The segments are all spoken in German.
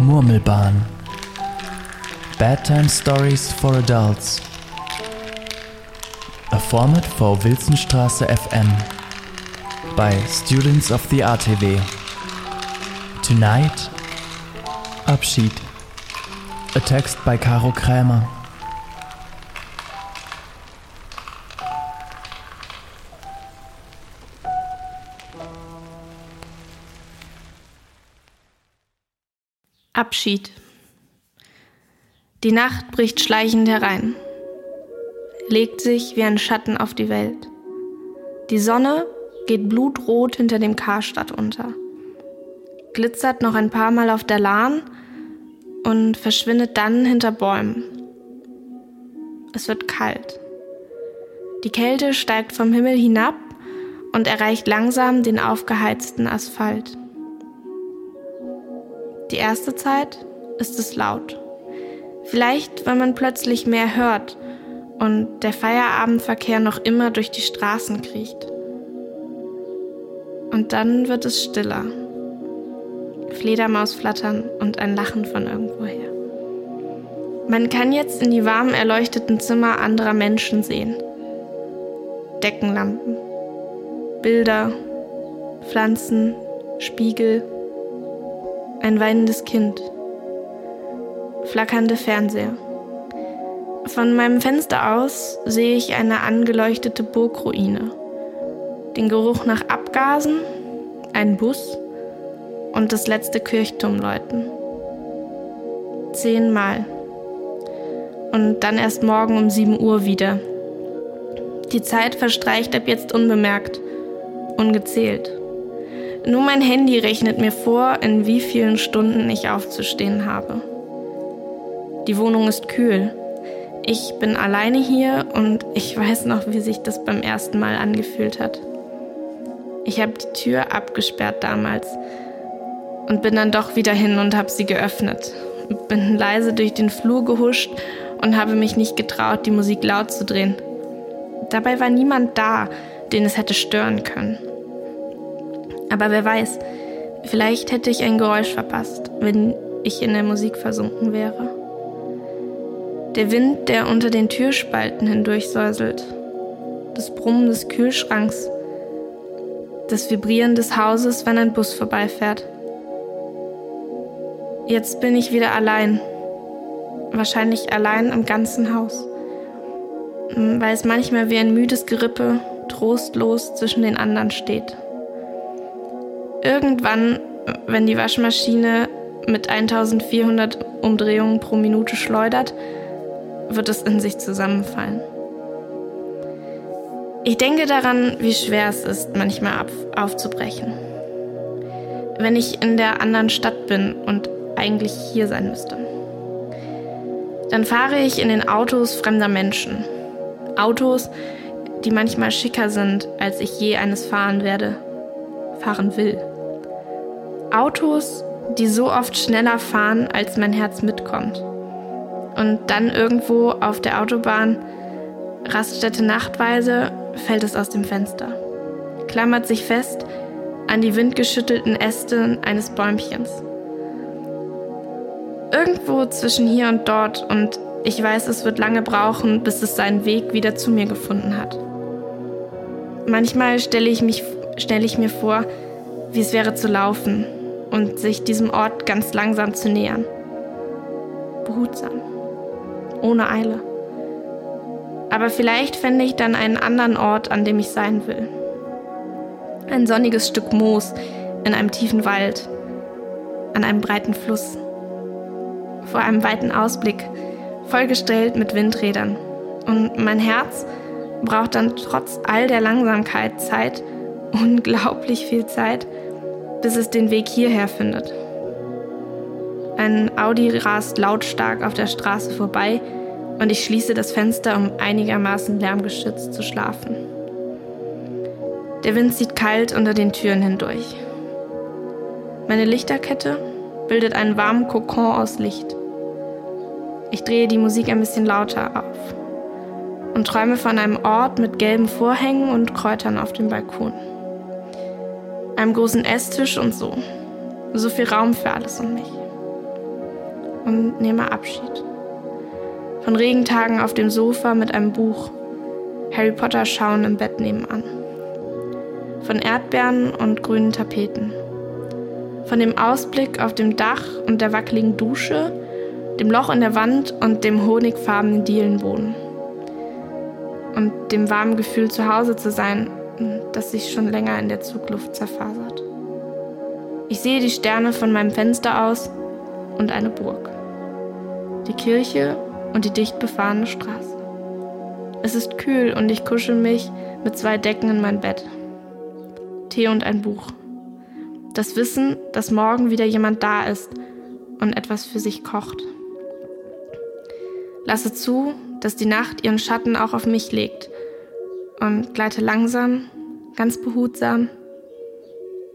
Murmelbahn. Bedtime Stories for Adults. A format for Wilsonstraße FM by students of the RTW. Tonight, Abschied. A text by Caro Krämer. Abschied. Die Nacht bricht schleichend herein, legt sich wie ein Schatten auf die Welt. Die Sonne geht blutrot hinter dem Karstadt unter, glitzert noch ein paar Mal auf der Lahn und verschwindet dann hinter Bäumen. Es wird kalt. Die Kälte steigt vom Himmel hinab und erreicht langsam den aufgeheizten Asphalt. Die erste Zeit ist es laut. Vielleicht, weil man plötzlich mehr hört und der Feierabendverkehr noch immer durch die Straßen kriecht. Und dann wird es stiller. Fledermaus flattern und ein Lachen von irgendwoher. Man kann jetzt in die warm erleuchteten Zimmer anderer Menschen sehen. Deckenlampen, Bilder, Pflanzen, Spiegel, ein weinendes Kind flackernde Fernseher. Von meinem Fenster aus sehe ich eine angeleuchtete Burgruine. Den Geruch nach Abgasen, einen Bus und das letzte Kirchturm läuten. Zehnmal. Und dann erst morgen um 7 Uhr wieder. Die Zeit verstreicht ab jetzt unbemerkt, ungezählt. Nur mein Handy rechnet mir vor, in wie vielen Stunden ich aufzustehen habe. Die Wohnung ist kühl. Ich bin alleine hier und ich weiß noch, wie sich das beim ersten Mal angefühlt hat. Ich habe die Tür abgesperrt damals und bin dann doch wieder hin und habe sie geöffnet. Bin leise durch den Flur gehuscht und habe mich nicht getraut, die Musik laut zu drehen. Dabei war niemand da, den es hätte stören können. Aber wer weiß, vielleicht hätte ich ein Geräusch verpasst, wenn ich in der Musik versunken wäre. Der Wind, der unter den Türspalten hindurchsäuselt. Das Brummen des Kühlschranks. Das Vibrieren des Hauses, wenn ein Bus vorbeifährt. Jetzt bin ich wieder allein. Wahrscheinlich allein im ganzen Haus. Weil es manchmal wie ein müdes Gerippe trostlos zwischen den anderen steht. Irgendwann, wenn die Waschmaschine mit 1400 Umdrehungen pro Minute schleudert, wird es in sich zusammenfallen. Ich denke daran, wie schwer es ist, manchmal aufzubrechen. Wenn ich in der anderen Stadt bin und eigentlich hier sein müsste. Dann fahre ich in den Autos fremder Menschen. Autos, die manchmal schicker sind, als ich je eines fahren werde, fahren will. Autos, die so oft schneller fahren, als mein Herz mitkommt und dann irgendwo auf der Autobahn, Raststätte nachtweise, fällt es aus dem Fenster, klammert sich fest an die windgeschüttelten Äste eines Bäumchens. Irgendwo zwischen hier und dort und ich weiß, es wird lange brauchen, bis es seinen Weg wieder zu mir gefunden hat. Manchmal stelle ich, mich, stelle ich mir vor, wie es wäre zu laufen und sich diesem Ort ganz langsam zu nähern. Behutsam ohne Eile. Aber vielleicht fände ich dann einen anderen Ort, an dem ich sein will. Ein sonniges Stück Moos in einem tiefen Wald, an einem breiten Fluss, vor einem weiten Ausblick, vollgestellt mit Windrädern. Und mein Herz braucht dann trotz all der Langsamkeit Zeit, unglaublich viel Zeit, bis es den Weg hierher findet. Ein Audi rast lautstark auf der Straße vorbei und ich schließe das Fenster, um einigermaßen lärmgeschützt zu schlafen. Der Wind zieht kalt unter den Türen hindurch. Meine Lichterkette bildet einen warmen Kokon aus Licht. Ich drehe die Musik ein bisschen lauter auf und träume von einem Ort mit gelben Vorhängen und Kräutern auf dem Balkon. Einem großen Esstisch und so. So viel Raum für alles um mich. und nehme Abschied. Von Regentagen auf dem Sofa mit einem Buch, Harry Potter schauen im Bett nebenan. Von Erdbeeren und grünen Tapeten. Von dem Ausblick auf dem Dach und der wackeligen Dusche, dem Loch in der Wand und dem honigfarbenen Dielenboden. Und dem warmen Gefühl, zu Hause zu sein, das sich schon länger in der Zugluft zerfasert. Ich sehe die Sterne von meinem Fenster aus und eine Burg. Die Kirche und die dicht befahrene Straße. Es ist kühl und ich kuschel mich mit zwei Decken in mein Bett. Tee und ein Buch. Das Wissen, dass morgen wieder jemand da ist und etwas für sich kocht. Lasse zu, dass die Nacht ihren Schatten auch auf mich legt und gleite langsam, ganz behutsam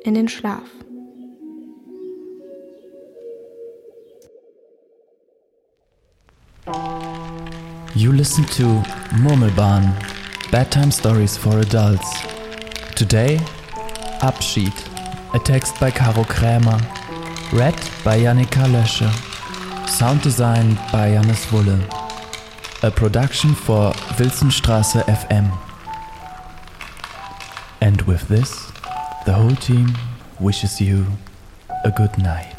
in den Schlaf. You listen to Murmelbahn, Bedtime Stories for Adults. Today, Abschied, a text by Caro Krämer, read by Janika Lösche, sound design by Janis Wulle, a production for Wilsonstraße FM. With this, the whole team wishes you a good night.